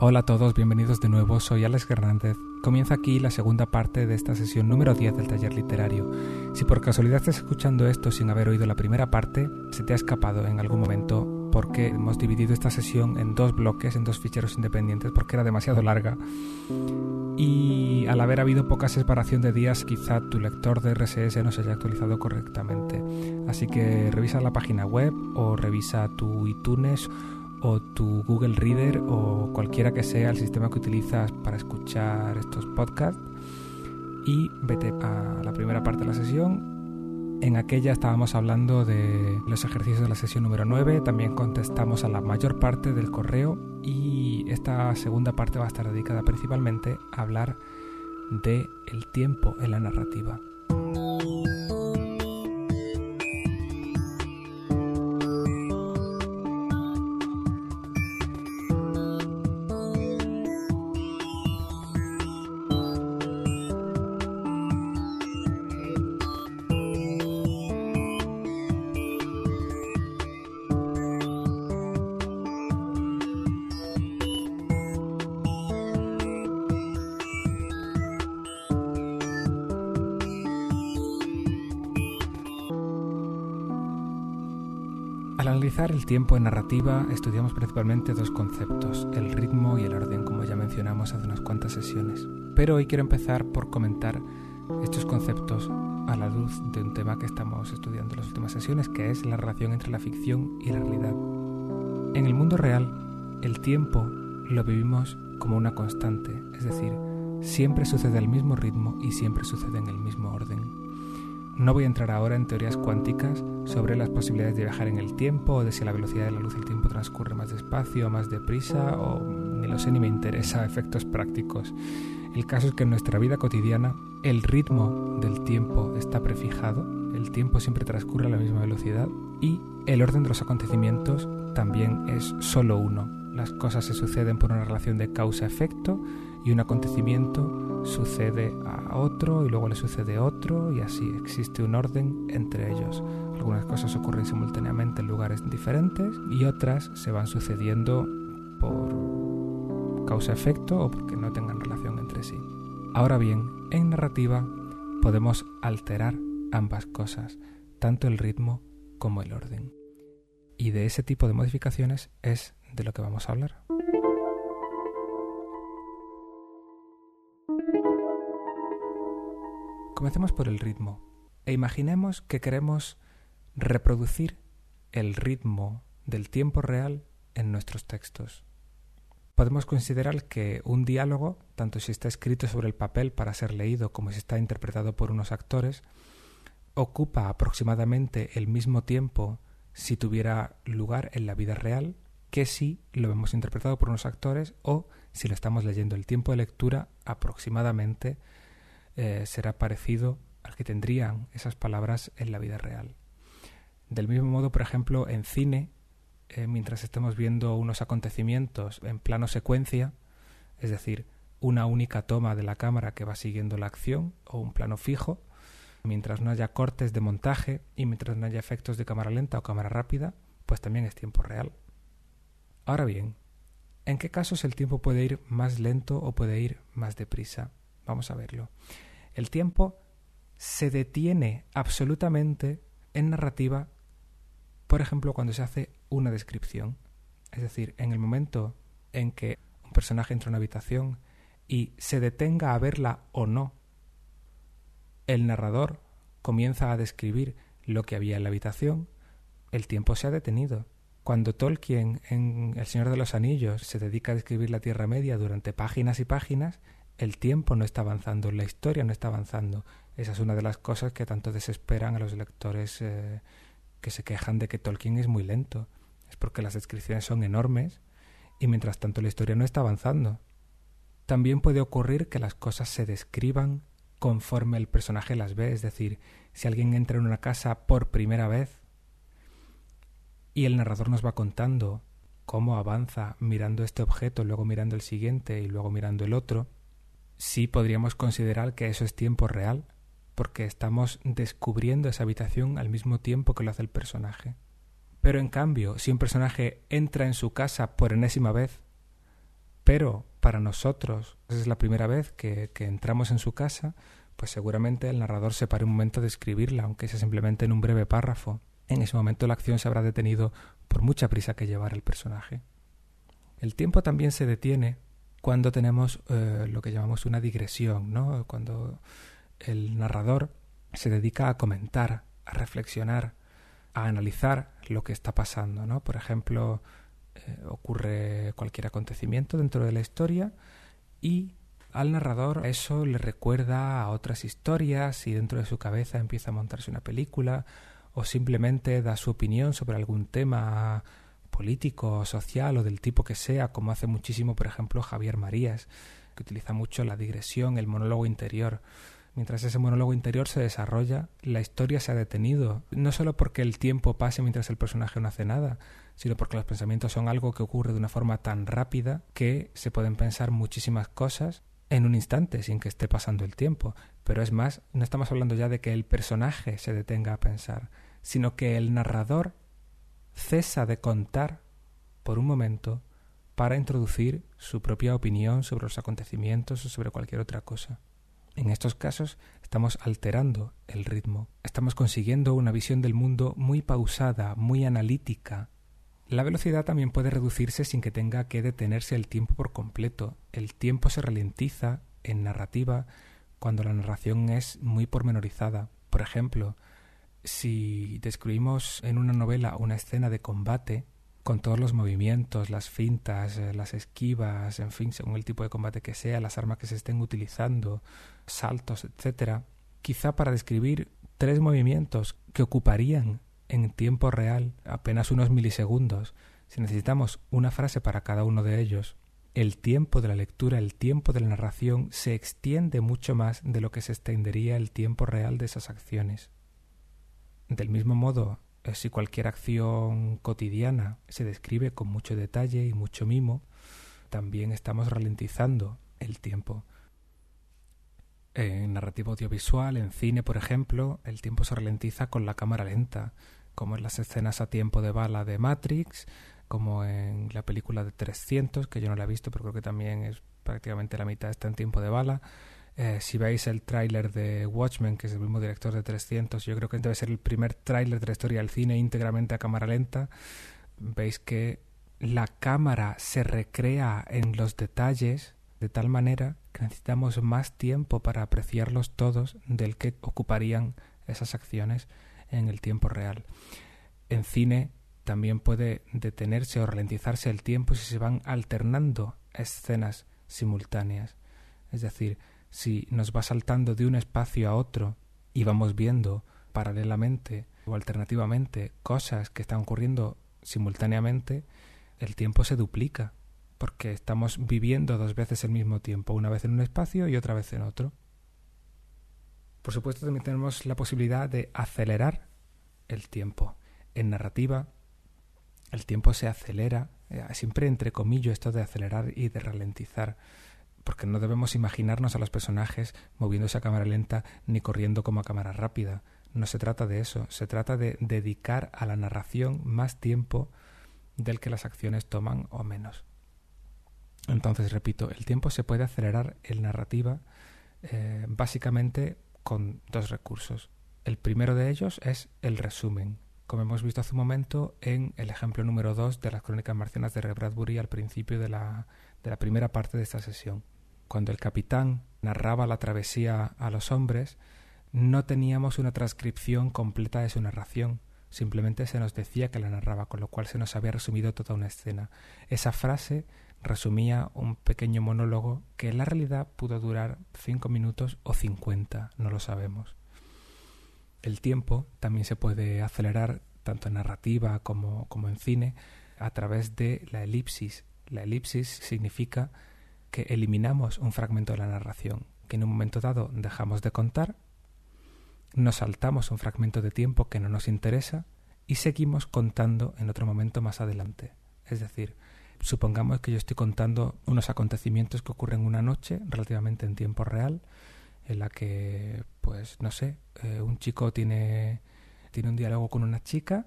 Hola a todos, bienvenidos de nuevo, soy Alex Hernández. Comienza aquí la segunda parte de esta sesión número 10 del taller literario. Si por casualidad estás escuchando esto sin haber oído la primera parte, se te ha escapado en algún momento porque hemos dividido esta sesión en dos bloques, en dos ficheros independientes, porque era demasiado larga. Y al haber habido poca separación de días, quizá tu lector de RSS no se haya actualizado correctamente. Así que revisa la página web o revisa tu iTunes o tu Google Reader o cualquiera que sea el sistema que utilizas para escuchar estos podcasts y vete a la primera parte de la sesión. En aquella estábamos hablando de los ejercicios de la sesión número 9, también contestamos a la mayor parte del correo y esta segunda parte va a estar dedicada principalmente a hablar de el tiempo en la narrativa. Al analizar el tiempo en narrativa estudiamos principalmente dos conceptos, el ritmo y el orden, como ya mencionamos hace unas cuantas sesiones. Pero hoy quiero empezar por comentar estos conceptos a la luz de un tema que estamos estudiando en las últimas sesiones, que es la relación entre la ficción y la realidad. En el mundo real, el tiempo lo vivimos como una constante, es decir, siempre sucede al mismo ritmo y siempre sucede en el mismo orden. No voy a entrar ahora en teorías cuánticas sobre las posibilidades de viajar en el tiempo o de si a la velocidad de la luz el tiempo transcurre más despacio más deprisa o ni lo sé ni me interesa efectos prácticos. El caso es que en nuestra vida cotidiana el ritmo del tiempo está prefijado, el tiempo siempre transcurre a la misma velocidad y el orden de los acontecimientos también es solo uno. Las cosas se suceden por una relación de causa-efecto y un acontecimiento sucede a otro y luego le sucede otro y así existe un orden entre ellos. Algunas cosas ocurren simultáneamente en lugares diferentes y otras se van sucediendo por causa-efecto o porque no tengan relación entre sí. Ahora bien, en narrativa podemos alterar ambas cosas, tanto el ritmo como el orden. Y de ese tipo de modificaciones es de lo que vamos a hablar. Comencemos por el ritmo e imaginemos que queremos reproducir el ritmo del tiempo real en nuestros textos. Podemos considerar que un diálogo, tanto si está escrito sobre el papel para ser leído como si está interpretado por unos actores, ocupa aproximadamente el mismo tiempo si tuviera lugar en la vida real que si lo hemos interpretado por unos actores o si lo estamos leyendo. El tiempo de lectura aproximadamente eh, será parecido al que tendrían esas palabras en la vida real. Del mismo modo, por ejemplo, en cine, eh, mientras estemos viendo unos acontecimientos en plano secuencia, es decir, una única toma de la cámara que va siguiendo la acción o un plano fijo, mientras no haya cortes de montaje y mientras no haya efectos de cámara lenta o cámara rápida, pues también es tiempo real. Ahora bien, ¿en qué casos el tiempo puede ir más lento o puede ir más deprisa? Vamos a verlo. El tiempo se detiene absolutamente en narrativa, por ejemplo, cuando se hace una descripción. Es decir, en el momento en que un personaje entra en una habitación y se detenga a verla o no, el narrador comienza a describir lo que había en la habitación, el tiempo se ha detenido. Cuando Tolkien en El Señor de los Anillos se dedica a describir la Tierra Media durante páginas y páginas, el tiempo no está avanzando, la historia no está avanzando. Esa es una de las cosas que tanto desesperan a los lectores eh, que se quejan de que Tolkien es muy lento. Es porque las descripciones son enormes y mientras tanto la historia no está avanzando. También puede ocurrir que las cosas se describan conforme el personaje las ve, es decir, si alguien entra en una casa por primera vez y el narrador nos va contando cómo avanza mirando este objeto, luego mirando el siguiente y luego mirando el otro, sí podríamos considerar que eso es tiempo real, porque estamos descubriendo esa habitación al mismo tiempo que lo hace el personaje. Pero en cambio, si un personaje entra en su casa por enésima vez, pero para nosotros es la primera vez que, que entramos en su casa, pues seguramente el narrador se pare un momento de escribirla, aunque sea simplemente en un breve párrafo. En ese momento la acción se habrá detenido por mucha prisa que llevar el personaje. El tiempo también se detiene cuando tenemos eh, lo que llamamos una digresión, ¿no? Cuando el narrador se dedica a comentar, a reflexionar, a analizar lo que está pasando, ¿no? Por ejemplo, eh, ocurre cualquier acontecimiento dentro de la historia y al narrador eso le recuerda a otras historias y dentro de su cabeza empieza a montarse una película o simplemente da su opinión sobre algún tema político, social o del tipo que sea, como hace muchísimo, por ejemplo, Javier Marías, que utiliza mucho la digresión, el monólogo interior. Mientras ese monólogo interior se desarrolla, la historia se ha detenido, no solo porque el tiempo pase mientras el personaje no hace nada, sino porque los pensamientos son algo que ocurre de una forma tan rápida que se pueden pensar muchísimas cosas en un instante sin que esté pasando el tiempo. Pero es más, no estamos hablando ya de que el personaje se detenga a pensar, sino que el narrador cesa de contar por un momento para introducir su propia opinión sobre los acontecimientos o sobre cualquier otra cosa. En estos casos estamos alterando el ritmo, estamos consiguiendo una visión del mundo muy pausada, muy analítica. La velocidad también puede reducirse sin que tenga que detenerse el tiempo por completo. El tiempo se ralentiza en narrativa cuando la narración es muy pormenorizada. Por ejemplo, si describimos en una novela una escena de combate, con todos los movimientos, las fintas, eh, las esquivas, en fin, según el tipo de combate que sea, las armas que se estén utilizando, saltos, etcétera, quizá para describir tres movimientos que ocuparían en tiempo real apenas unos milisegundos, si necesitamos una frase para cada uno de ellos, el tiempo de la lectura, el tiempo de la narración se extiende mucho más de lo que se extendería el tiempo real de esas acciones. Del mismo modo, eh, si cualquier acción cotidiana se describe con mucho detalle y mucho mimo, también estamos ralentizando el tiempo. En narrativa audiovisual, en cine, por ejemplo, el tiempo se ralentiza con la cámara lenta, como en las escenas a tiempo de bala de Matrix, como en la película de 300, que yo no la he visto, pero creo que también es prácticamente la mitad está en tiempo de bala, eh, si veis el tráiler de Watchmen, que es el mismo director de 300, yo creo que debe ser el primer tráiler de la historia del cine íntegramente a cámara lenta, veis que la cámara se recrea en los detalles de tal manera que necesitamos más tiempo para apreciarlos todos del que ocuparían esas acciones en el tiempo real. En cine también puede detenerse o ralentizarse el tiempo si se van alternando escenas simultáneas. Es decir, si nos va saltando de un espacio a otro y vamos viendo paralelamente o alternativamente cosas que están ocurriendo simultáneamente, el tiempo se duplica, porque estamos viviendo dos veces el mismo tiempo, una vez en un espacio y otra vez en otro. Por supuesto, también tenemos la posibilidad de acelerar el tiempo. En narrativa, el tiempo se acelera, eh, siempre entre comillas esto de acelerar y de ralentizar porque no debemos imaginarnos a los personajes moviéndose a cámara lenta ni corriendo como a cámara rápida. No se trata de eso, se trata de dedicar a la narración más tiempo del que las acciones toman o menos. Entonces, repito, el tiempo se puede acelerar en narrativa eh, básicamente con dos recursos. El primero de ellos es el resumen, como hemos visto hace un momento en el ejemplo número 2 de las crónicas marcianas de Ray Bradbury al principio de la, de la primera parte de esta sesión cuando el capitán narraba la travesía a los hombres, no teníamos una transcripción completa de su narración, simplemente se nos decía que la narraba, con lo cual se nos había resumido toda una escena. Esa frase resumía un pequeño monólogo que en la realidad pudo durar cinco minutos o cincuenta, no lo sabemos. El tiempo también se puede acelerar tanto en narrativa como, en cine a través de la elipsis. La elipsis significa que eliminamos un fragmento de la narración, que en un momento dado dejamos de contar, nos saltamos un fragmento de tiempo que no nos interesa y seguimos contando en otro momento más adelante. Es decir, supongamos que yo estoy contando unos acontecimientos que ocurren una noche relativamente en tiempo real, en la que, pues, no sé, eh, un chico tiene, tiene un diálogo con una chica,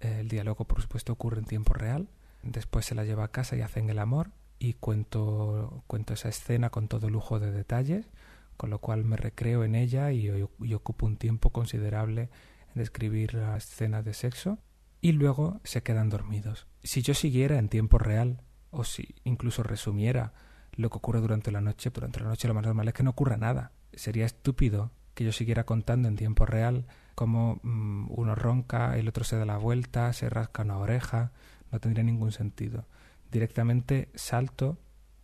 el diálogo por supuesto ocurre en tiempo real, después se la lleva a casa y hacen el amor, y cuento, cuento esa escena con todo lujo de detalles, con lo cual me recreo en ella y, y ocupo un tiempo considerable en describir la escena de sexo y luego se quedan dormidos. Si yo siguiera en tiempo real, o si incluso resumiera lo que ocurre durante la noche, durante la noche lo más normal es que no ocurra nada. Sería estúpido que yo siguiera contando en tiempo real cómo mm, uno ronca, el otro se da la vuelta, se rasca una oreja, no tendría ningún sentido. Directamente salto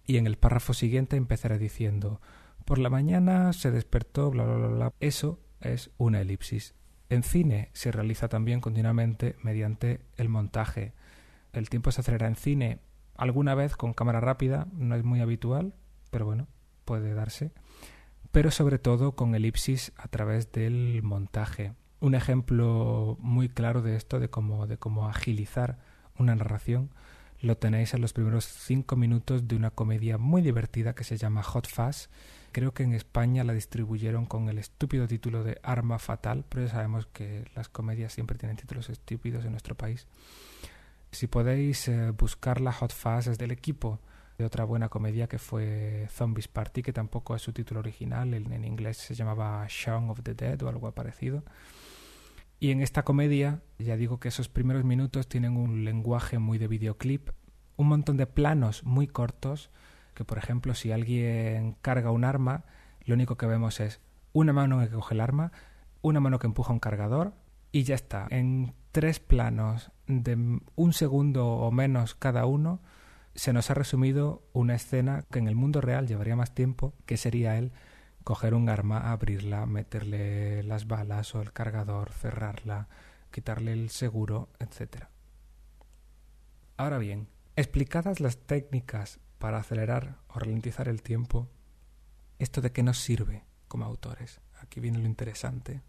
y en el párrafo siguiente empezaré diciendo por la mañana se despertó, bla, bla, bla, bla. Eso es una elipsis. En cine se realiza también continuamente mediante el montaje. El tiempo se acelera en cine alguna vez con cámara rápida, no es muy habitual, pero bueno, puede darse. Pero sobre todo con elipsis a través del montaje. Un ejemplo muy claro de esto, de cómo, agilizar una narración, lo tenéis en los primeros cinco minutos de una comedia muy divertida que se llama Hot Fuzz. Creo que en España la distribuyeron con el estúpido título de Arma Fatal, pero ya sabemos que las comedias siempre tienen títulos estúpidos en nuestro país. Si podéis eh, buscar la Hot Fuzz es del equipo de otra buena comedia que fue Zombies Party, que tampoco es su título original, en, en inglés se llamaba Shaun of the Dead o algo parecido. Y en esta comedia, ya digo que esos primeros minutos tienen un lenguaje muy de videoclip, un montón de planos muy cortos, que por ejemplo si alguien carga un arma, lo único que vemos es una mano que coge el arma, una mano que empuja un cargador y ya está. En tres planos de un segundo o menos cada uno, se nos ha resumido una escena que en el mundo real llevaría más tiempo, que sería él coger un arma, abrirla, meterle las balas o el cargador, cerrarla, quitarle el seguro, etc. Ahora bien, explicadas las técnicas para acelerar o ralentizar el tiempo, ¿esto de qué nos sirve como autores? Aquí viene lo interesante.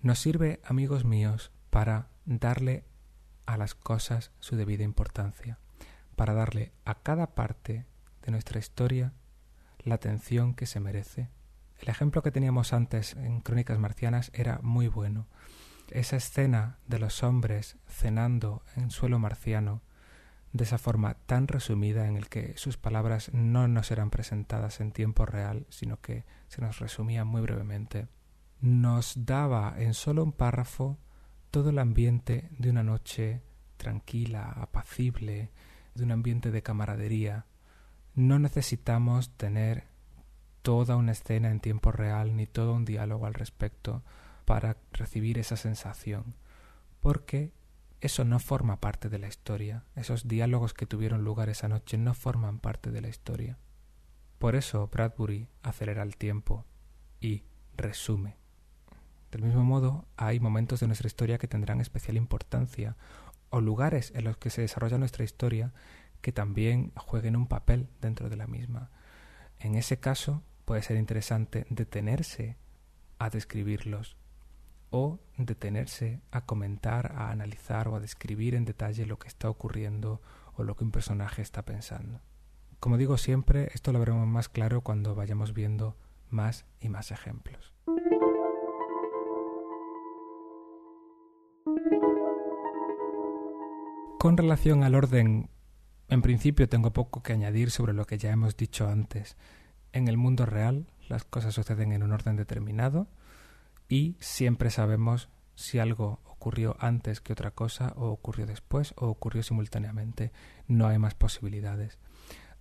Nos sirve, amigos míos, para darle a las cosas su debida importancia, para darle a cada parte de nuestra historia la atención que se merece el ejemplo que teníamos antes en Crónicas Marcianas era muy bueno. Esa escena de los hombres cenando en suelo marciano, de esa forma tan resumida en el que sus palabras no nos eran presentadas en tiempo real, sino que se nos resumían muy brevemente, nos daba en solo un párrafo todo el ambiente de una noche tranquila, apacible, de un ambiente de camaradería. No necesitamos tener toda una escena en tiempo real ni todo un diálogo al respecto para recibir esa sensación, porque eso no forma parte de la historia, esos diálogos que tuvieron lugar esa noche no forman parte de la historia. Por eso Bradbury acelera el tiempo y resume. Del mismo modo, hay momentos de nuestra historia que tendrán especial importancia, o lugares en los que se desarrolla nuestra historia que también jueguen un papel dentro de la misma. En ese caso, puede ser interesante detenerse a describirlos o detenerse a comentar, a analizar o a describir en detalle lo que está ocurriendo o lo que un personaje está pensando. Como digo siempre, esto lo veremos más claro cuando vayamos viendo más y más ejemplos. Con relación al orden, en principio tengo poco que añadir sobre lo que ya hemos dicho antes. En el mundo real las cosas suceden en un orden determinado y siempre sabemos si algo ocurrió antes que otra cosa o ocurrió después o ocurrió simultáneamente. No hay más posibilidades.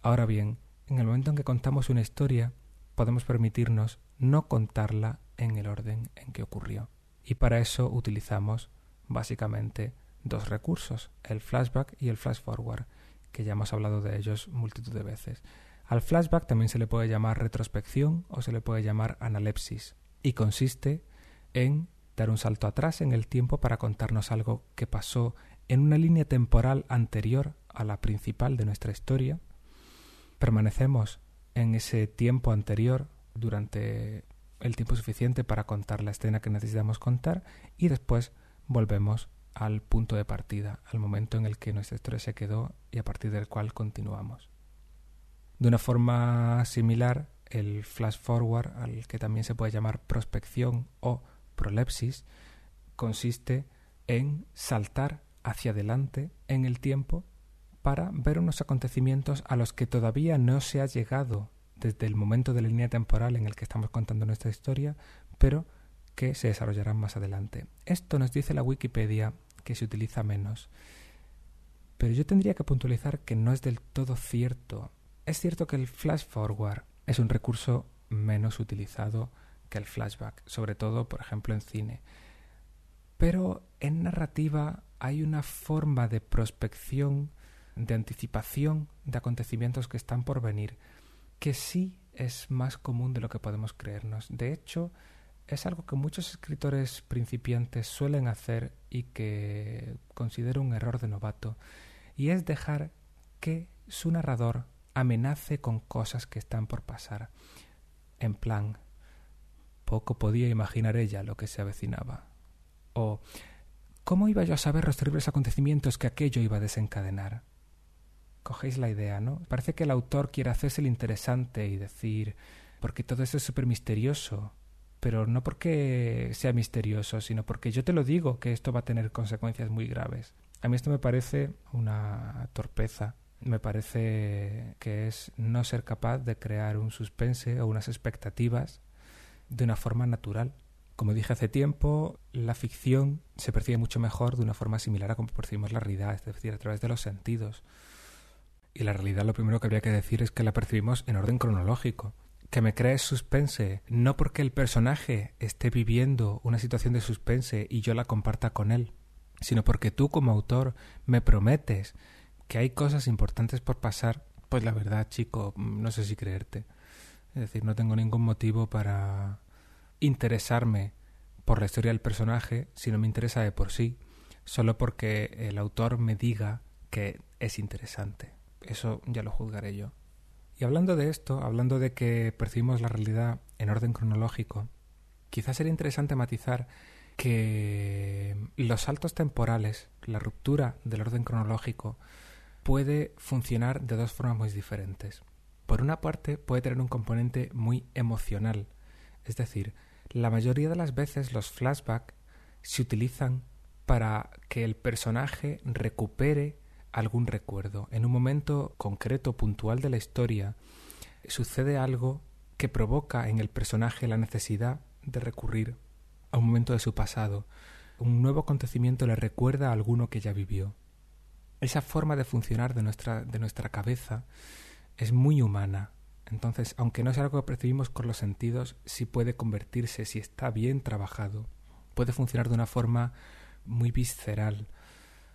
Ahora bien, en el momento en que contamos una historia, podemos permitirnos no contarla en el orden en que ocurrió. Y para eso utilizamos básicamente dos recursos, el flashback y el flash forward, que ya hemos hablado de ellos multitud de veces. Al flashback también se le puede llamar retrospección o se le puede llamar analepsis y consiste en dar un salto atrás en el tiempo para contarnos algo que pasó en una línea temporal anterior a la principal de nuestra historia. Permanecemos en ese tiempo anterior durante el tiempo suficiente para contar la escena que necesitamos contar y después volvemos al punto de partida, al momento en el que nuestra historia se quedó y a partir del cual continuamos. De una forma similar, el flash forward, al que también se puede llamar prospección o prolepsis, consiste en saltar hacia adelante en el tiempo para ver unos acontecimientos a los que todavía no se ha llegado desde el momento de la línea temporal en el que estamos contando nuestra historia, pero que se desarrollarán más adelante. Esto nos dice la Wikipedia que se utiliza menos. Pero yo tendría que puntualizar que no es del todo cierto. Es cierto que el flash forward es un recurso menos utilizado que el flashback, sobre todo, por ejemplo, en cine. Pero en narrativa hay una forma de prospección, de anticipación de acontecimientos que están por venir, que sí es más común de lo que podemos creernos. De hecho, es algo que muchos escritores principiantes suelen hacer y que considero un error de novato, y es dejar que su narrador amenace con cosas que están por pasar. En plan, poco podía imaginar ella lo que se avecinaba. O, ¿cómo iba yo a saber los terribles acontecimientos que aquello iba a desencadenar? Cogéis la idea, ¿no? Parece que el autor quiere hacerse el interesante y decir, porque todo eso es súper misterioso, pero no porque sea misterioso, sino porque yo te lo digo que esto va a tener consecuencias muy graves. A mí esto me parece una torpeza, me parece que es no ser capaz de crear un suspense o unas expectativas de una forma natural. Como dije hace tiempo, la ficción se percibe mucho mejor de una forma similar a como percibimos la realidad, es decir, a través de los sentidos. Y la realidad lo primero que habría que decir es que la percibimos en orden cronológico que me crees suspense, no porque el personaje esté viviendo una situación de suspense y yo la comparta con él, sino porque tú como autor me prometes que hay cosas importantes por pasar, pues la verdad, chico, no sé si creerte. Es decir, no tengo ningún motivo para interesarme por la historia del personaje si no me interesa de por sí, solo porque el autor me diga que es interesante. Eso ya lo juzgaré yo. Y hablando de esto, hablando de que percibimos la realidad en orden cronológico, quizás sería interesante matizar que los saltos temporales, la ruptura del orden cronológico, puede funcionar de dos formas muy diferentes. Por una parte, puede tener un componente muy emocional, es decir, la mayoría de las veces los flashbacks se utilizan para que el personaje recupere algún recuerdo. En un momento concreto, puntual de la historia, sucede algo que provoca en el personaje la necesidad de recurrir a un momento de su pasado. Un nuevo acontecimiento le recuerda a alguno que ya vivió. Esa forma de funcionar de nuestra, de nuestra cabeza es muy humana. Entonces, aunque no es algo que percibimos con los sentidos, sí puede convertirse, si está bien trabajado, puede funcionar de una forma muy visceral,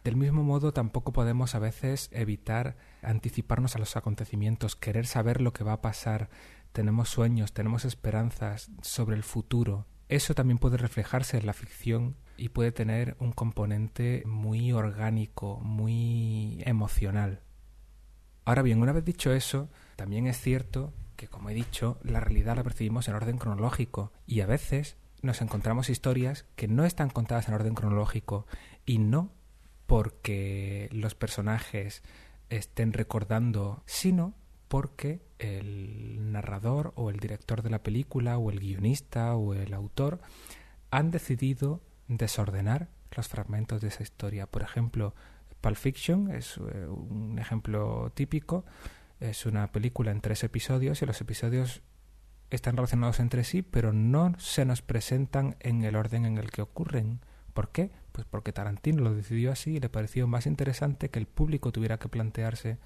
del mismo modo, tampoco podemos a veces evitar anticiparnos a los acontecimientos, querer saber lo que va a pasar. Tenemos sueños, tenemos esperanzas sobre el futuro. Eso también puede reflejarse en la ficción y puede tener un componente muy orgánico, muy emocional. Ahora bien, una vez dicho eso, también es cierto que, como he dicho, la realidad la percibimos en orden cronológico y a veces nos encontramos historias que no están contadas en orden cronológico y no porque los personajes estén recordando, sino porque el narrador o el director de la película o el guionista o el autor han decidido desordenar los fragmentos de esa historia. Por ejemplo, Pulp Fiction es eh, un ejemplo típico. Es una película en tres episodios y los episodios están relacionados entre sí, pero no se nos presentan en el orden en el que ocurren. ¿Por qué? Pues porque Tarantino lo decidió así y le pareció más interesante que el público tuviera que plantearse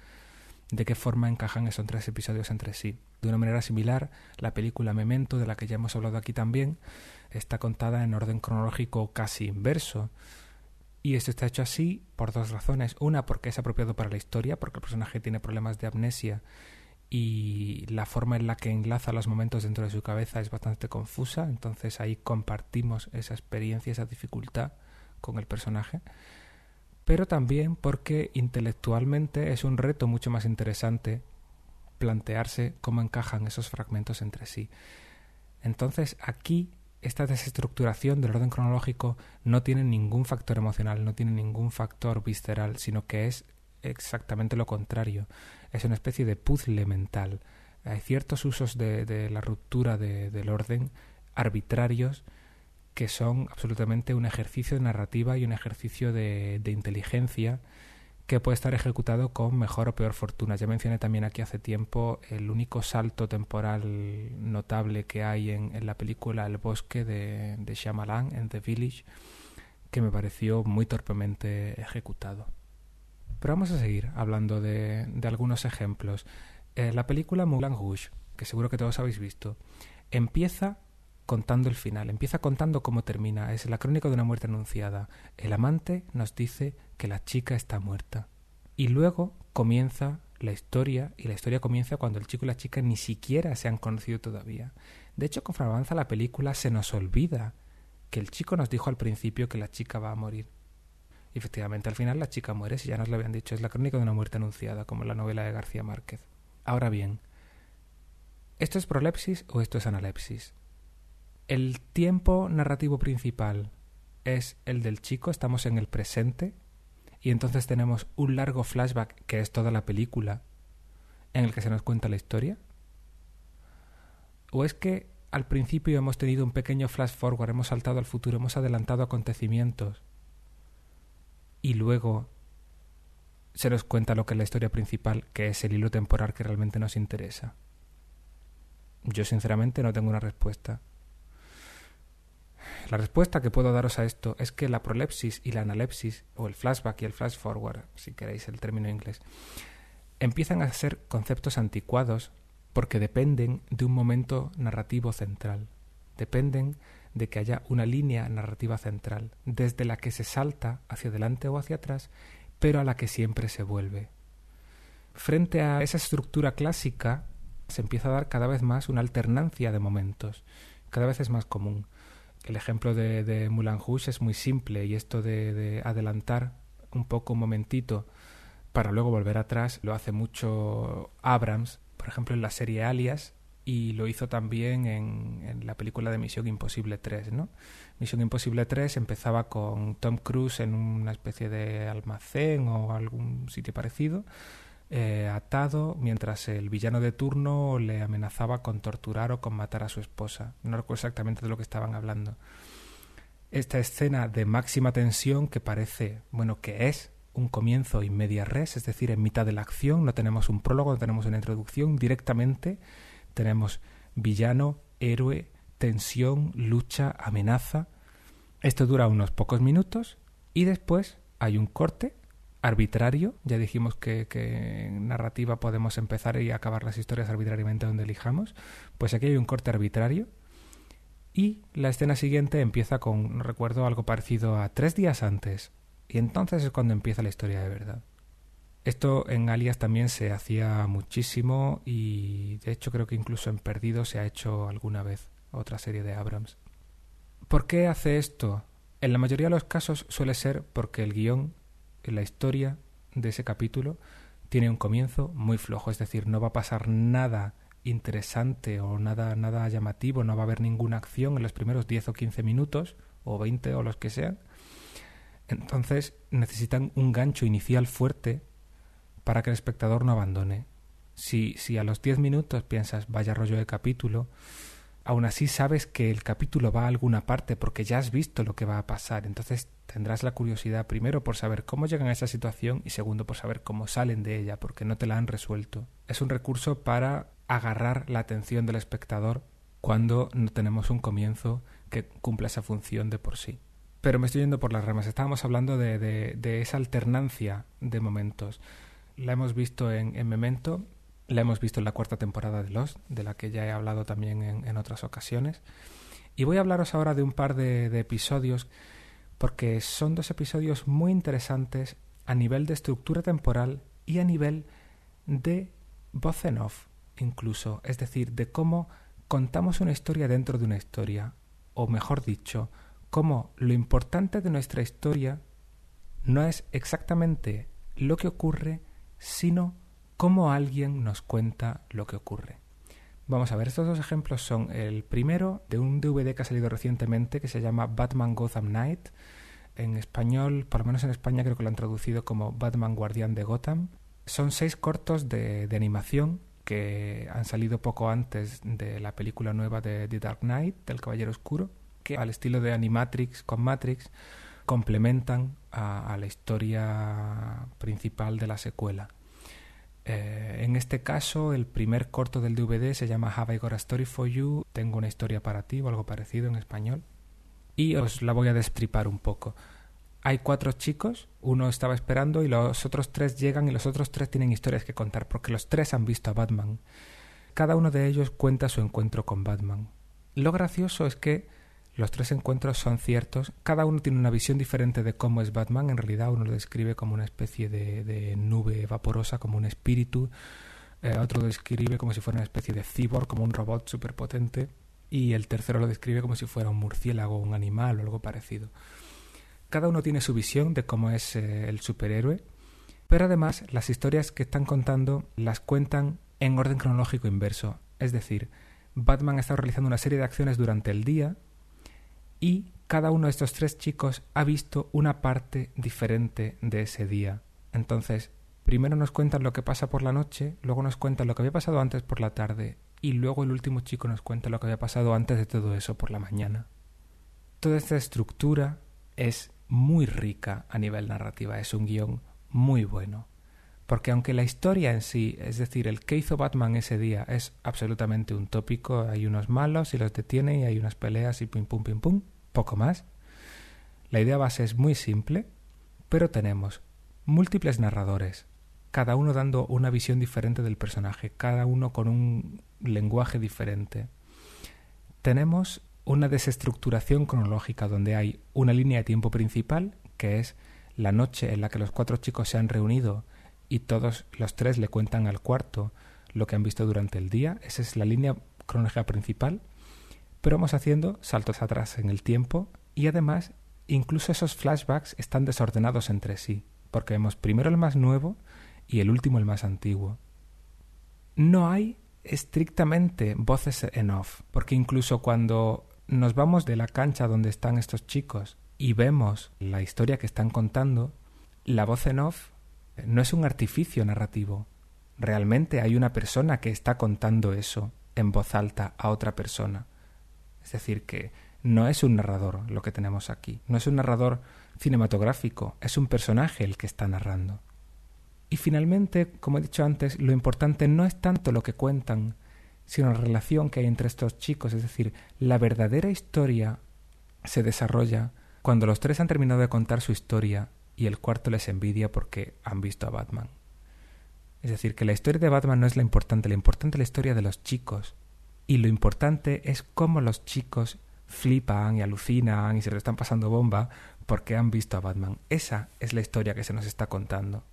de qué forma encajan esos tres episodios entre sí. De una manera similar, la película Memento, de la que ya hemos hablado aquí también, está contada en orden cronológico casi inverso. Y esto está hecho así por dos razones. Una, porque es apropiado para la historia, porque el personaje tiene problemas de amnesia y la forma en la que enlaza los momentos dentro de su cabeza es bastante confusa, entonces ahí compartimos esa experiencia, esa dificultad con el personaje, pero también porque intelectualmente es un reto mucho más interesante plantearse cómo encajan esos fragmentos entre sí. Entonces aquí esta desestructuración del orden cronológico no tiene ningún factor emocional, no tiene ningún factor visceral, sino que es exactamente lo contrario. Es una especie de puzzle mental. Hay ciertos usos de, la ruptura del orden arbitrarios que son absolutamente un ejercicio de narrativa y un ejercicio de, inteligencia que puede estar ejecutado con mejor o peor fortuna. Ya mencioné también aquí hace tiempo el único salto temporal notable que hay en, la película El bosque de, de Shyamalan en The Village, que me pareció muy torpemente ejecutado. Pero vamos a seguir hablando de, algunos ejemplos. Eh, la película Moulin Rouge, que seguro que todos habéis visto, empieza contando el final, empieza contando cómo termina. Es la crónica de una muerte anunciada. El amante nos dice que la chica está muerta. Y luego comienza la historia, y la historia comienza cuando el chico y la chica ni siquiera se han conocido todavía. De hecho, conforme avanza la película, se nos olvida que el chico nos dijo al principio que la chica va a morir. Efectivamente, al final la chica muere, si ya nos lo habían dicho, es la crónica de una muerte anunciada, como en la novela de García Márquez. Ahora bien, ¿esto es prolepsis o esto es analepsis? El tiempo narrativo principal es el del chico, estamos en el presente, y entonces tenemos un largo flashback, que es toda la película, en el que se nos cuenta la historia. ¿O es que al principio hemos tenido un pequeño flash forward, hemos saltado al futuro, hemos adelantado acontecimientos, y luego se nos cuenta lo que es la historia principal, que es el hilo temporal que realmente nos interesa? Yo sinceramente no tengo una respuesta. La respuesta que puedo daros a esto es que la prolepsis y la analepsis, o el flashback y el flash forward, si queréis el término inglés, empiezan a ser conceptos anticuados porque dependen de un momento narrativo central, dependen de que haya una línea narrativa central, desde la que se salta hacia adelante o hacia atrás, pero a la que siempre se vuelve. Frente a esa estructura clásica, se empieza a dar cada vez más una alternancia de momentos, cada vez es más común el ejemplo de, de Moulin Rouge es muy simple y esto de, adelantar un poco un momentito para luego volver atrás lo hace mucho Abrams, por ejemplo en la serie Alias y lo hizo también en, la película de Misión Imposible 3, ¿no? Misión Imposible 3 empezaba con Tom Cruise en una especie de almacén o algún sitio parecido eh, atado mientras el villano de turno le amenazaba con torturar o con matar a su esposa. No recuerdo exactamente de lo que estaban hablando. Esta escena de máxima tensión que parece, bueno, que es un comienzo in media res, es decir, en mitad de la acción, no tenemos un prólogo, no tenemos una introducción, directamente tenemos villano, héroe, tensión, lucha, amenaza. Esto dura unos pocos minutos y después hay un corte arbitrario. Ya dijimos que, en narrativa podemos empezar y acabar las historias arbitrariamente donde elijamos. Pues aquí hay un corte arbitrario. Y la escena siguiente empieza con, recuerdo, algo parecido a tres días antes. Y entonces es cuando empieza la historia de verdad. Esto en Alias también se hacía muchísimo y de hecho creo que incluso en Perdido se ha hecho alguna vez otra serie de Abrams. ¿Por qué hace esto? En la mayoría de los casos suele ser porque el guion la historia de ese capítulo tiene un comienzo muy flojo, es decir, no va a pasar nada interesante o nada, nada llamativo, no va a haber ninguna acción en los primeros 10 o 15 minutos, o 20 o los que sean. Entonces necesitan un gancho inicial fuerte para que el espectador no abandone. Si, si a los 10 minutos piensas, vaya rollo de capítulo, aún así sabes que el capítulo va a alguna parte porque ya has visto lo que va a pasar. Entonces tendrás la curiosidad primero por saber cómo llegan a esa situación y segundo por saber cómo salen de ella porque no te la han resuelto. Es un recurso para agarrar la atención del espectador cuando no tenemos un comienzo que cumpla esa función de por sí. Pero me estoy yendo por las ramas. Estábamos hablando de, de, esa alternancia de momentos. La hemos visto en, en Memento la hemos visto en la cuarta temporada de Lost, de la que ya he hablado también en, otras ocasiones. Y voy a hablaros ahora de un par de, episodios, porque son dos episodios muy interesantes a nivel de estructura temporal y a nivel de voz en incluso. Es decir, de cómo contamos una historia dentro de una historia, o mejor dicho, cómo lo importante de nuestra historia no es exactamente lo que ocurre, sino cómo alguien nos cuenta lo que ocurre. Vamos a ver, estos dos ejemplos son el primero de un DVD que ha salido recientemente que se llama Batman Gotham Knight. En español, por lo menos en España creo que lo han traducido como Batman Guardián de Gotham. Son seis cortos de, animación que han salido poco antes de la película nueva de The Dark Knight, del Caballero Oscuro, que al estilo de Animatrix con Matrix complementan a, la historia principal de la secuela. Eh, en este caso, el primer corto del DVD se llama Have I Got a Story for You? Tengo una historia para ti o algo parecido en español. Y os la voy a destripar un poco. Hay cuatro chicos, uno estaba esperando y los otros tres llegan y los otros tres tienen historias que contar porque los tres han visto a Batman. Cada uno de ellos cuenta su encuentro con Batman. Lo gracioso es que los tres encuentros son ciertos, cada uno tiene una visión diferente de cómo es Batman, en realidad uno lo describe como una especie de, nube vaporosa, como un espíritu, eh, otro lo describe como si fuera una especie de cyborg, como un robot superpotente, y el tercero lo describe como si fuera un murciélago, un animal o algo parecido. Cada uno tiene su visión de cómo es eh, el superhéroe, pero además las historias que están contando las cuentan en orden cronológico inverso, es decir, Batman está realizando una serie de acciones durante el día y cada uno de estos tres chicos ha visto una parte diferente de ese día. Entonces, primero nos cuentan lo que pasa por la noche, luego nos cuentan lo que había pasado antes por la tarde y luego el último chico nos cuenta lo que había pasado antes de todo eso por la mañana. Toda esta estructura es muy rica a nivel narrativa, es un guion muy bueno. Porque aunque la historia en sí, es decir, el que hizo Batman ese día es absolutamente un tópico, hay unos malos y los detiene y hay unas peleas y pim pum pim pum, poco más. La idea base es muy simple, pero tenemos múltiples narradores, cada uno dando una visión diferente del personaje, cada uno con un lenguaje diferente. Tenemos una desestructuración cronológica donde hay una línea de tiempo principal, que es la noche en la que los cuatro chicos se han reunido y todos los tres le cuentan al cuarto lo que han visto durante el día. Esa es la línea cronológica principal. Pero vamos haciendo saltos atrás en el tiempo y además incluso esos flashbacks están desordenados entre sí, porque vemos primero el más nuevo y el último el más antiguo. No hay estrictamente voces en off, porque incluso cuando nos vamos de la cancha donde están estos chicos y vemos la historia que están contando, la voz en off no es un artificio narrativo. Realmente hay una persona que está contando eso en voz alta a otra persona. Es decir, que no es un narrador lo que tenemos aquí, no es un narrador cinematográfico, es un personaje el que está narrando. Y finalmente, como he dicho antes, lo importante no es tanto lo que cuentan, sino la relación que hay entre estos chicos, es decir, la verdadera historia se desarrolla cuando los tres han terminado de contar su historia y el cuarto les envidia porque han visto a Batman. Es decir, que la historia de Batman no es la importante, la importante es la historia de los chicos. Y lo importante es cómo los chicos flipan y alucinan y se lo están pasando bomba porque han visto a Batman. Esa es la historia que se nos está contando.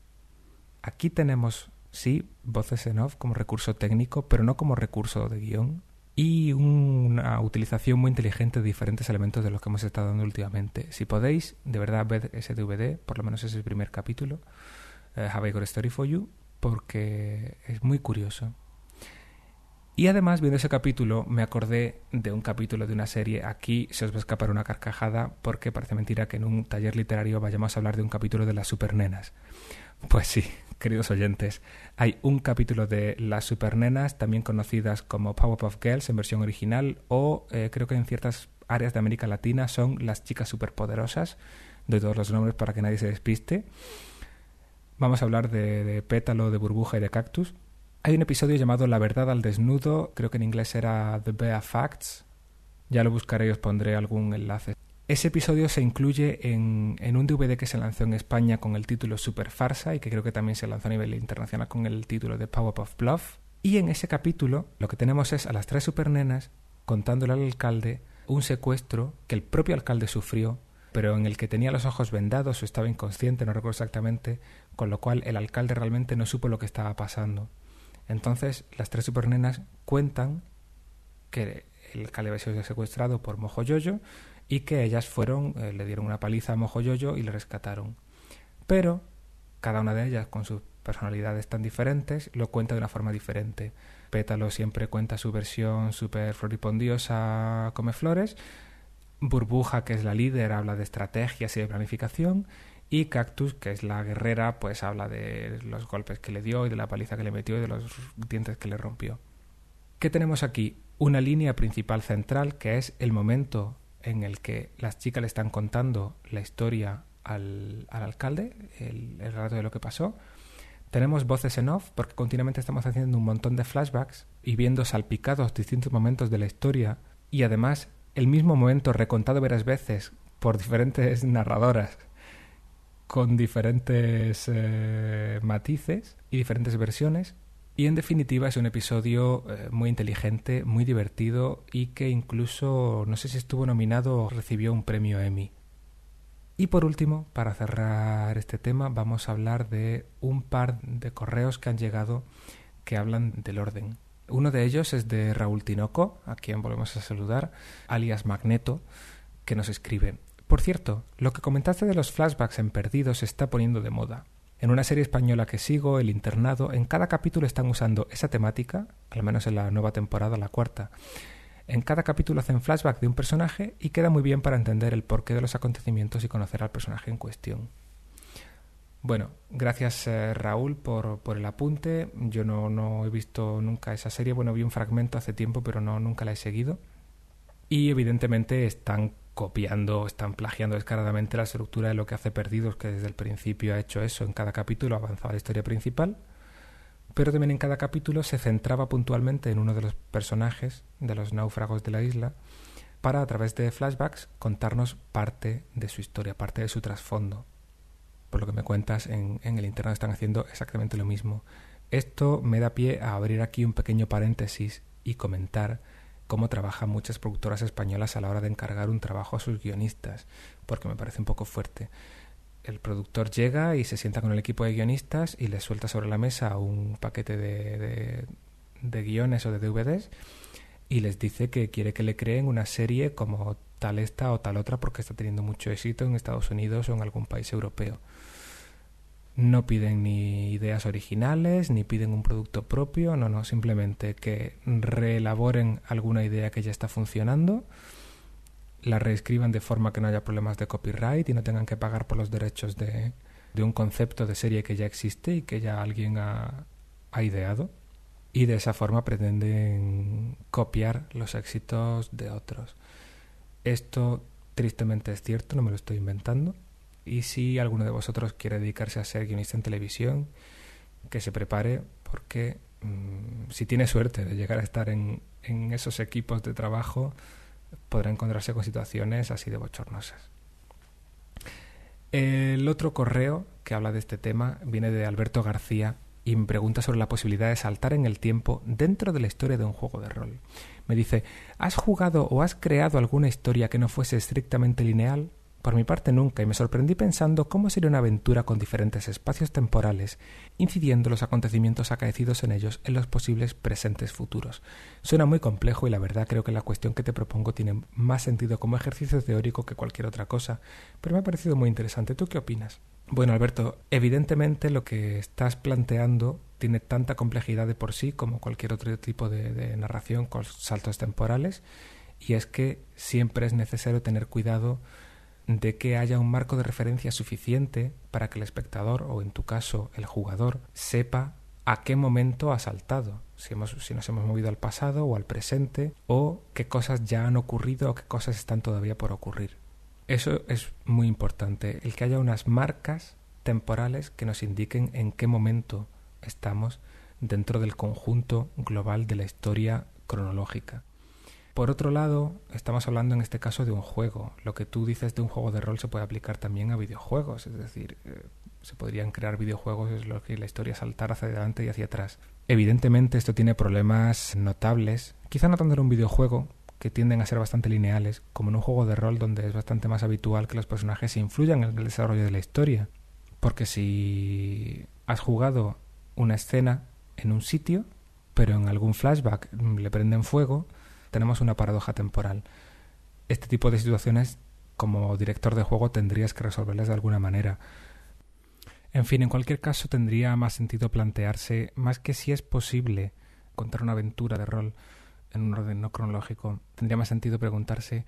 Aquí tenemos, sí, voces en off como recurso técnico, pero no como recurso de guion y una utilización muy inteligente de diferentes elementos de los que hemos estado dando últimamente. Si podéis, de verdad, ver ese DVD, por lo menos ese el primer capítulo, eh, Have I Got a Story for You, porque es muy curioso. Y además, viendo ese capítulo, me acordé de un capítulo de una serie. Aquí se os va a escapar una carcajada porque parece mentira que en un taller literario vayamos a hablar de un capítulo de las supernenas. Pues sí, queridos oyentes, hay un capítulo de Las Supernenas, también conocidas como Powerpuff Girls en versión original, o eh, creo que en ciertas áreas de América Latina son Las Chicas Superpoderosas, de todos los nombres para que nadie se despiste. Vamos a hablar de pétalo, de burbuja y de cactus. Hay un episodio llamado La verdad al desnudo, creo que en inglés era The Bare Facts. Ya lo buscaré y os pondré algún enlace. Ese episodio se incluye en, un DVD que se lanzó en España con el título Super Farsa y que creo que también se lanzó a nivel internacional con el título de Power of Bluff. Y en ese capítulo lo que tenemos es a las tres supernenas contándole al alcalde un secuestro que el propio alcalde sufrió, pero en el que tenía los ojos vendados o estaba inconsciente, no recuerdo exactamente, con lo cual el alcalde realmente no supo lo que estaba pasando. Entonces las tres supernenas cuentan que el alcalde había sido secuestrado por Mojo Yoyo y que ellas fueron, eh, le dieron una paliza a Mojoyoyo y le rescataron. Pero cada una de ellas, con sus personalidades tan diferentes, lo cuenta de una forma diferente. Pétalo siempre cuenta su versión súper floripondiosa, come flores. Burbuja, que es la líder, habla de estrategias y de planificación. Y Cactus, que es la guerrera, pues habla de los golpes que le dio y de la paliza que le metió y de los dientes que le rompió. ¿Qué tenemos aquí? Una línea principal central que es el momento en el que las chicas le están contando la historia al, alcalde, el, el relato de lo que pasó. Tenemos voces en off porque continuamente estamos haciendo un montón de flashbacks y viendo salpicados distintos momentos de la historia y además el mismo momento recontado varias veces por diferentes narradoras con diferentes eh, matices y diferentes versiones. Y en definitiva es un episodio eh, muy inteligente, muy divertido y que incluso no sé si estuvo nominado o recibió un premio Emmy. Y por último, para cerrar este tema, vamos a hablar de un par de correos que han llegado que hablan del orden. Uno de ellos es de Raúl Tinoco, a quien volvemos a saludar, alias Magneto, que nos escribe Por cierto, lo que comentaste de los flashbacks en Perdidos se está poniendo de moda. En una serie española que sigo, El Internado, en cada capítulo están usando esa temática, al menos en la nueva temporada, la cuarta. En cada capítulo hacen flashback de un personaje y queda muy bien para entender el porqué de los acontecimientos y conocer al personaje en cuestión. Bueno, gracias eh, Raúl por, por, el apunte. Yo no, no, he visto nunca esa serie. Bueno, vi un fragmento hace tiempo, pero no, nunca la he seguido. Y evidentemente están copiando, están plagiando descaradamente la estructura de lo que hace Perdidos, que desde el principio ha hecho eso. En cada capítulo avanzaba la historia principal, pero también en cada capítulo se centraba puntualmente en uno de los personajes de los náufragos de la isla para, a través de flashbacks, contarnos parte de su historia, parte de su trasfondo por lo que me cuentas, en, el internet están haciendo exactamente lo mismo. Esto me da pie a abrir aquí un pequeño paréntesis y comentar cómo trabajan muchas productoras españolas a la hora de encargar un trabajo a sus guionistas, porque me parece un poco fuerte. El productor llega y se sienta con el equipo de guionistas y les suelta sobre la mesa un paquete de, guiones o de DVDs y les dice que quiere que le creen una serie como tal esta o tal otra porque está teniendo mucho éxito en Estados Unidos o en algún país europeo. No piden ni ideas originales, ni piden un producto propio, no, no, simplemente que reelaboren alguna idea que ya está funcionando, la reescriban de forma que no haya problemas de copyright y no tengan que pagar por los derechos de, de un concepto de serie que ya existe y que ya alguien ha, ha ideado. Y de esa forma pretenden copiar los éxitos de otros. Esto tristemente es cierto, no me lo estoy inventando. Y si alguno de vosotros quiere dedicarse a ser guionista en televisión, que se prepare porque mm, si tiene suerte de llegar a estar en, en esos equipos de trabajo, podrá encontrarse con situaciones así de bochornosas. El otro correo que habla de este tema viene de Alberto García y me pregunta sobre la posibilidad de saltar en el tiempo dentro de la historia de un juego de rol. Me dice, ¿has jugado o has creado alguna historia que no fuese estrictamente lineal? Por mi parte nunca, y me sorprendí pensando cómo sería una aventura con diferentes espacios temporales, incidiendo los acontecimientos acaecidos en ellos en los posibles presentes futuros. Suena muy complejo y la verdad creo que la cuestión que te propongo tiene más sentido como ejercicio teórico que cualquier otra cosa, pero me ha parecido muy interesante. ¿Tú qué opinas? Bueno, Alberto, evidentemente lo que estás planteando tiene tanta complejidad de por sí como cualquier otro tipo de, de narración con saltos temporales, y es que siempre es necesario tener cuidado de que haya un marco de referencia suficiente para que el espectador o en tu caso el jugador sepa a qué momento ha saltado, si, hemos, si nos hemos movido al pasado o al presente o qué cosas ya han ocurrido o qué cosas están todavía por ocurrir. Eso es muy importante, el que haya unas marcas temporales que nos indiquen en qué momento estamos dentro del conjunto global de la historia cronológica. Por otro lado, estamos hablando en este caso de un juego. Lo que tú dices de un juego de rol se puede aplicar también a videojuegos, es decir, eh, se podrían crear videojuegos en los que la historia saltara hacia adelante y hacia atrás. Evidentemente esto tiene problemas notables, quizá no tanto en un videojuego, que tienden a ser bastante lineales, como en un juego de rol donde es bastante más habitual que los personajes influyan en el desarrollo de la historia. Porque si has jugado una escena en un sitio, pero en algún flashback le prenden fuego, tenemos una paradoja temporal. Este tipo de situaciones, como director de juego, tendrías que resolverlas de alguna manera. En fin, en cualquier caso, tendría más sentido plantearse, más que si es posible contar una aventura de rol en un orden no cronológico, tendría más sentido preguntarse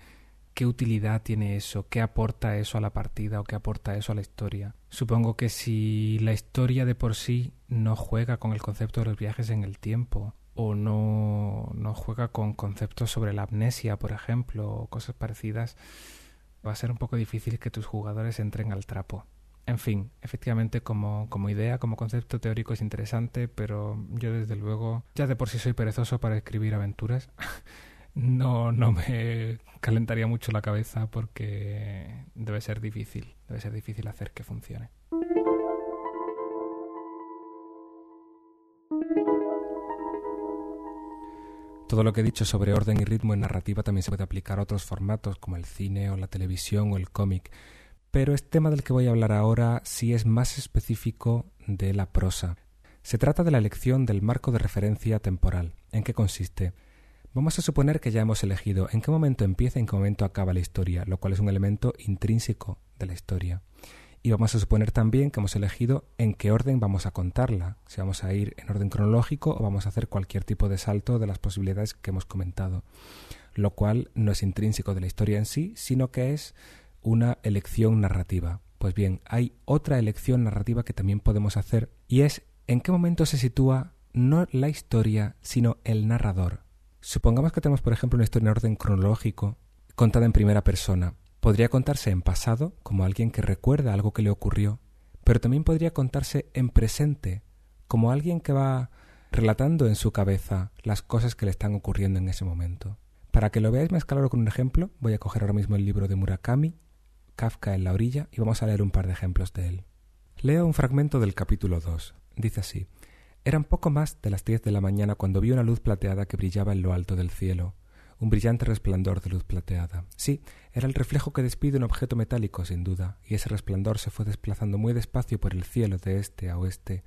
qué utilidad tiene eso, qué aporta eso a la partida o qué aporta eso a la historia. Supongo que si la historia de por sí no juega con el concepto de los viajes en el tiempo, o no, no juega con conceptos sobre la amnesia, por ejemplo, o cosas parecidas, va a ser un poco difícil que tus jugadores entren al trapo. En fin, efectivamente como, como idea, como concepto teórico es interesante, pero yo desde luego ya de por sí soy perezoso para escribir aventuras. no, no me calentaría mucho la cabeza porque debe ser difícil, debe ser difícil hacer que funcione. Todo lo que he dicho sobre orden y ritmo en narrativa también se puede aplicar a otros formatos como el cine o la televisión o el cómic, pero este tema del que voy a hablar ahora sí es más específico de la prosa. Se trata de la elección del marco de referencia temporal. ¿En qué consiste? Vamos a suponer que ya hemos elegido en qué momento empieza y en qué momento acaba la historia, lo cual es un elemento intrínseco de la historia. Y vamos a suponer también que hemos elegido en qué orden vamos a contarla, si vamos a ir en orden cronológico o vamos a hacer cualquier tipo de salto de las posibilidades que hemos comentado, lo cual no es intrínseco de la historia en sí, sino que es una elección narrativa. Pues bien, hay otra elección narrativa que también podemos hacer y es en qué momento se sitúa no la historia, sino el narrador. Supongamos que tenemos, por ejemplo, una historia en orden cronológico, contada en primera persona. Podría contarse en pasado, como alguien que recuerda algo que le ocurrió, pero también podría contarse en presente, como alguien que va relatando en su cabeza las cosas que le están ocurriendo en ese momento. Para que lo veáis más claro con un ejemplo, voy a coger ahora mismo el libro de Murakami, Kafka en la orilla y vamos a leer un par de ejemplos de él. Leo un fragmento del capítulo 2. Dice así: Eran poco más de las diez de la mañana cuando vi una luz plateada que brillaba en lo alto del cielo, un brillante resplandor de luz plateada. Sí, era el reflejo que despide un objeto metálico, sin duda, y ese resplandor se fue desplazando muy despacio por el cielo de este a oeste.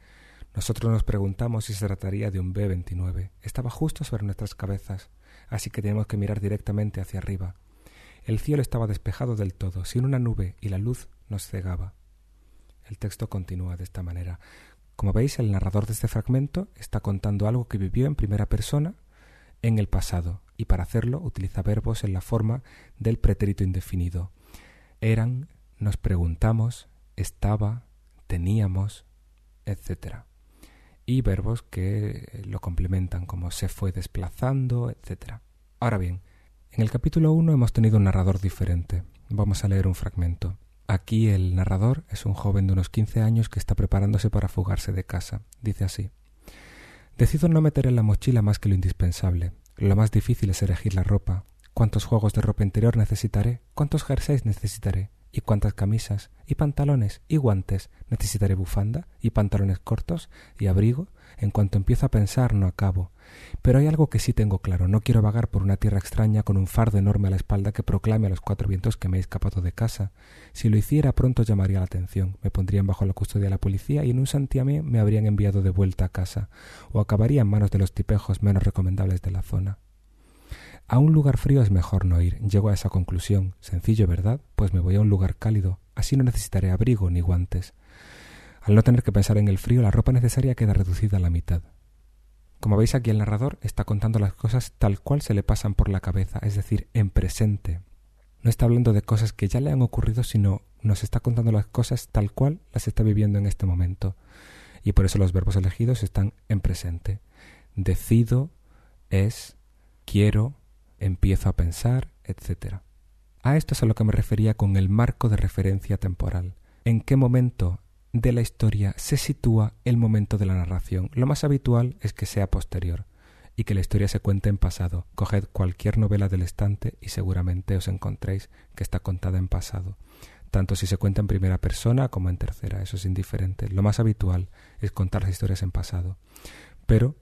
Nosotros nos preguntamos si se trataría de un B-29. Estaba justo sobre nuestras cabezas, así que teníamos que mirar directamente hacia arriba. El cielo estaba despejado del todo, sin una nube, y la luz nos cegaba. El texto continúa de esta manera. Como veis, el narrador de este fragmento está contando algo que vivió en primera persona en el pasado, y para hacerlo utiliza verbos en la forma del pretérito indefinido. Eran, nos preguntamos, estaba, teníamos, etc. Y verbos que lo complementan como se fue desplazando, etc. Ahora bien, en el capítulo 1 hemos tenido un narrador diferente. Vamos a leer un fragmento. Aquí el narrador es un joven de unos 15 años que está preparándose para fugarse de casa. Dice así. Decido no meter en la mochila más que lo indispensable. Lo más difícil es elegir la ropa. ¿Cuántos juegos de ropa interior necesitaré? ¿Cuántos jerseys necesitaré? ¿Y cuántas camisas? ¿Y pantalones? ¿Y guantes? ¿Necesitaré bufanda? ¿Y pantalones cortos? ¿Y abrigo? En cuanto empiezo a pensar no acabo. Pero hay algo que sí tengo claro. No quiero vagar por una tierra extraña con un fardo enorme a la espalda que proclame a los cuatro vientos que me he escapado de casa. Si lo hiciera pronto llamaría la atención. Me pondrían bajo la custodia de la policía y en un santiamén me habrían enviado de vuelta a casa. O acabaría en manos de los tipejos menos recomendables de la zona. A un lugar frío es mejor no ir. Llego a esa conclusión. Sencillo, ¿verdad? Pues me voy a un lugar cálido. Así no necesitaré abrigo ni guantes. Al no tener que pensar en el frío, la ropa necesaria queda reducida a la mitad. Como veis aquí el narrador está contando las cosas tal cual se le pasan por la cabeza, es decir, en presente. No está hablando de cosas que ya le han ocurrido, sino nos está contando las cosas tal cual las está viviendo en este momento. Y por eso los verbos elegidos están en presente. Decido, es, quiero, empiezo a pensar, etc. A esto es a lo que me refería con el marco de referencia temporal. ¿En qué momento de la historia se sitúa el momento de la narración. Lo más habitual es que sea posterior y que la historia se cuente en pasado. Coged cualquier novela del estante y seguramente os encontréis que está contada en pasado. Tanto si se cuenta en primera persona como en tercera, eso es indiferente. Lo más habitual es contar las historias en pasado. Pero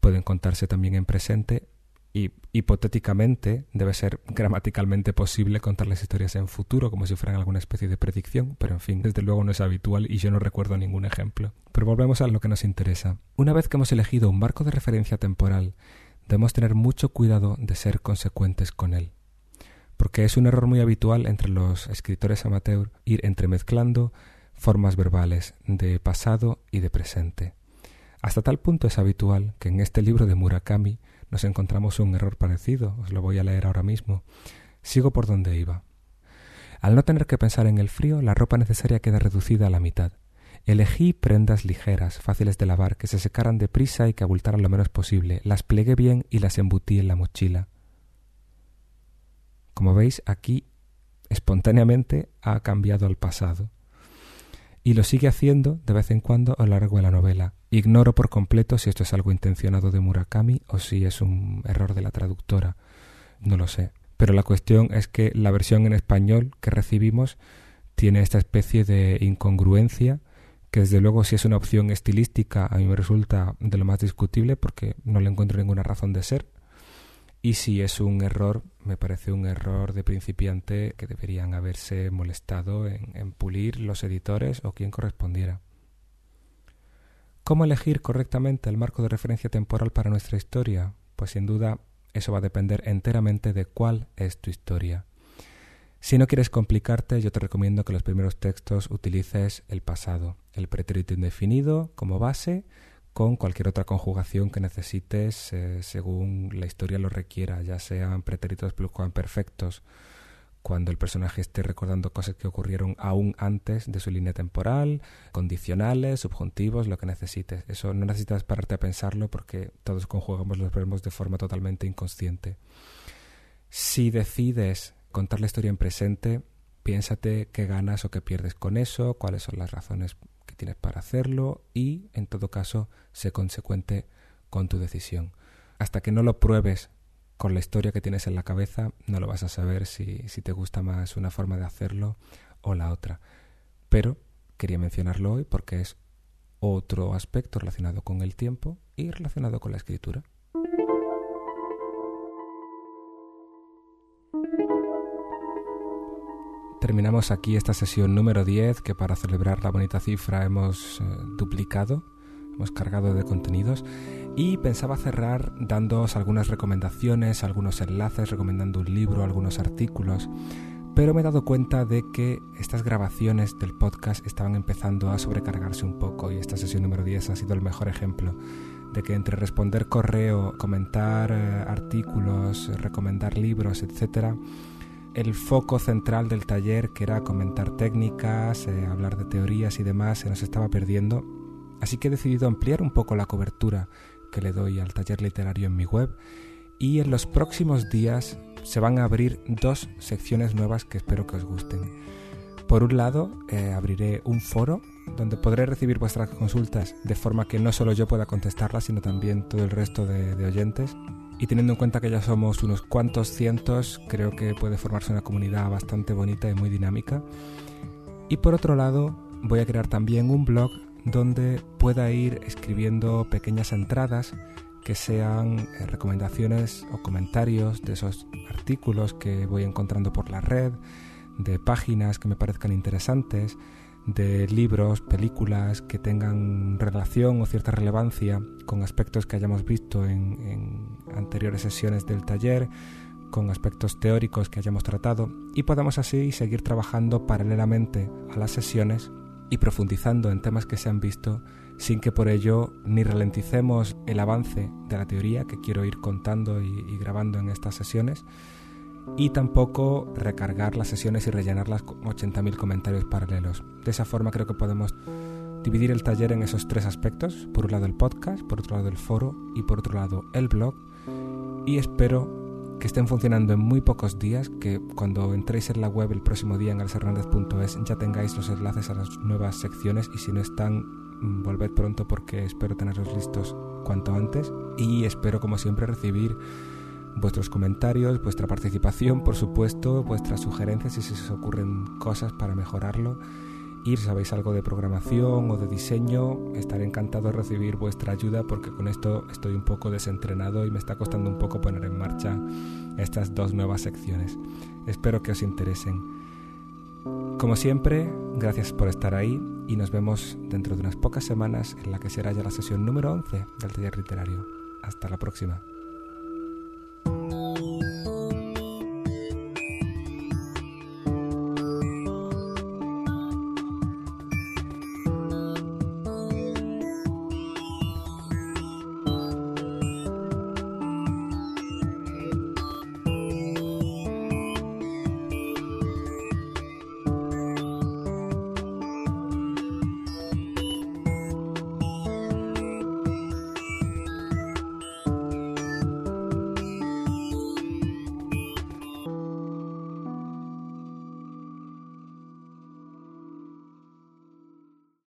pueden contarse también en presente y hipotéticamente debe ser gramaticalmente posible contar las historias en futuro como si fueran alguna especie de predicción, pero en fin, desde luego no es habitual y yo no recuerdo ningún ejemplo. Pero volvemos a lo que nos interesa. Una vez que hemos elegido un marco de referencia temporal, debemos tener mucho cuidado de ser consecuentes con él. Porque es un error muy habitual entre los escritores amateur ir entremezclando formas verbales de pasado y de presente. Hasta tal punto es habitual que en este libro de Murakami nos encontramos un error parecido. Os lo voy a leer ahora mismo. Sigo por donde iba. Al no tener que pensar en el frío, la ropa necesaria queda reducida a la mitad. Elegí prendas ligeras, fáciles de lavar, que se secaran deprisa y que abultaran lo menos posible. Las plegué bien y las embutí en la mochila. Como veis, aquí espontáneamente ha cambiado al pasado. Y lo sigue haciendo de vez en cuando a lo largo de la novela. Ignoro por completo si esto es algo intencionado de Murakami o si es un error de la traductora. No lo sé. Pero la cuestión es que la versión en español que recibimos tiene esta especie de incongruencia que desde luego si es una opción estilística a mí me resulta de lo más discutible porque no le encuentro ninguna razón de ser y si es un error, me parece un error de principiante que deberían haberse molestado en, pulir los editores o quien correspondiera. ¿Cómo elegir correctamente el marco de referencia temporal para nuestra historia? Pues sin duda eso va a depender enteramente de cuál es tu historia. Si no quieres complicarte, yo te recomiendo que los primeros textos utilices el pasado, el pretérito indefinido como base, con cualquier otra conjugación que necesites eh, según la historia lo requiera, ya sean pretéritos perfectos cuando el personaje esté recordando cosas que ocurrieron aún antes de su línea temporal, condicionales, subjuntivos, lo que necesites. Eso no necesitas pararte a pensarlo porque todos conjugamos los verbos de forma totalmente inconsciente. Si decides contar la historia en presente, piénsate qué ganas o qué pierdes con eso, cuáles son las razones tienes para hacerlo y, en todo caso, sé consecuente con tu decisión. Hasta que no lo pruebes con la historia que tienes en la cabeza, no lo vas a saber si, te gusta más una forma de hacerlo o la otra. Pero quería mencionarlo hoy porque es otro aspecto relacionado con el tiempo y relacionado con la escritura. terminamos aquí esta sesión número 10 que para celebrar la bonita cifra hemos eh, duplicado, hemos cargado de contenidos y pensaba cerrar dándoos algunas recomendaciones, algunos enlaces, recomendando un libro, algunos artículos, pero me he dado cuenta de que estas grabaciones del podcast estaban empezando a sobrecargarse un poco y esta sesión número 10 ha sido el mejor ejemplo de que entre responder correo, comentar eh, artículos, recomendar libros, etcétera, el foco central del taller, que era comentar técnicas, eh, hablar de teorías y demás, se nos estaba perdiendo. Así que he decidido ampliar un poco la cobertura que le doy al taller literario en mi web y en los próximos días se van a abrir dos secciones nuevas que espero que os gusten. Por un lado, eh, abriré un foro donde podré recibir vuestras consultas de forma que no solo yo pueda contestarlas, sino también todo el resto de, de oyentes y teniendo en cuenta que ya somos unos cuantos cientos, creo que puede formarse una comunidad bastante bonita y muy dinámica. Y por otro lado, voy a crear también un blog donde pueda ir escribiendo pequeñas entradas que sean eh, recomendaciones o comentarios de esos artículos que voy encontrando por la red, de páginas que me parezcan interesantes, de libros, películas que tengan relación o cierta relevancia con aspectos que hayamos visto en, anteriores sesiones del taller, con aspectos teóricos que hayamos tratado y podamos así seguir trabajando paralelamente a las sesiones y profundizando en temas que se han visto sin que por ello ni ralenticemos el avance de la teoría que quiero ir contando y grabando en estas sesiones, y tampoco recargar las sesiones y rellenarlas con 80.000 comentarios paralelos. De esa forma creo que podemos dividir el taller en esos tres aspectos. Por un lado el podcast, por otro lado el foro y por otro lado el blog. Y espero que estén funcionando en muy pocos días, que cuando entréis en la web el próximo día en alsernández.es ya tengáis los enlaces a las nuevas secciones y si no están, mm, volved pronto porque espero tenerlos listos cuanto antes y espero como siempre recibir vuestros comentarios, vuestra participación, por supuesto, vuestras sugerencias y si os ocurren cosas para mejorarlo. Si sabéis algo de programación o de diseño, estaré encantado de recibir vuestra ayuda porque con esto estoy un poco desentrenado y me está costando un poco poner en marcha estas dos nuevas secciones. Espero que os interesen. Como siempre, gracias por estar ahí y nos vemos dentro de unas pocas semanas en la que será ya la sesión número 11 del taller literario. Hasta la próxima.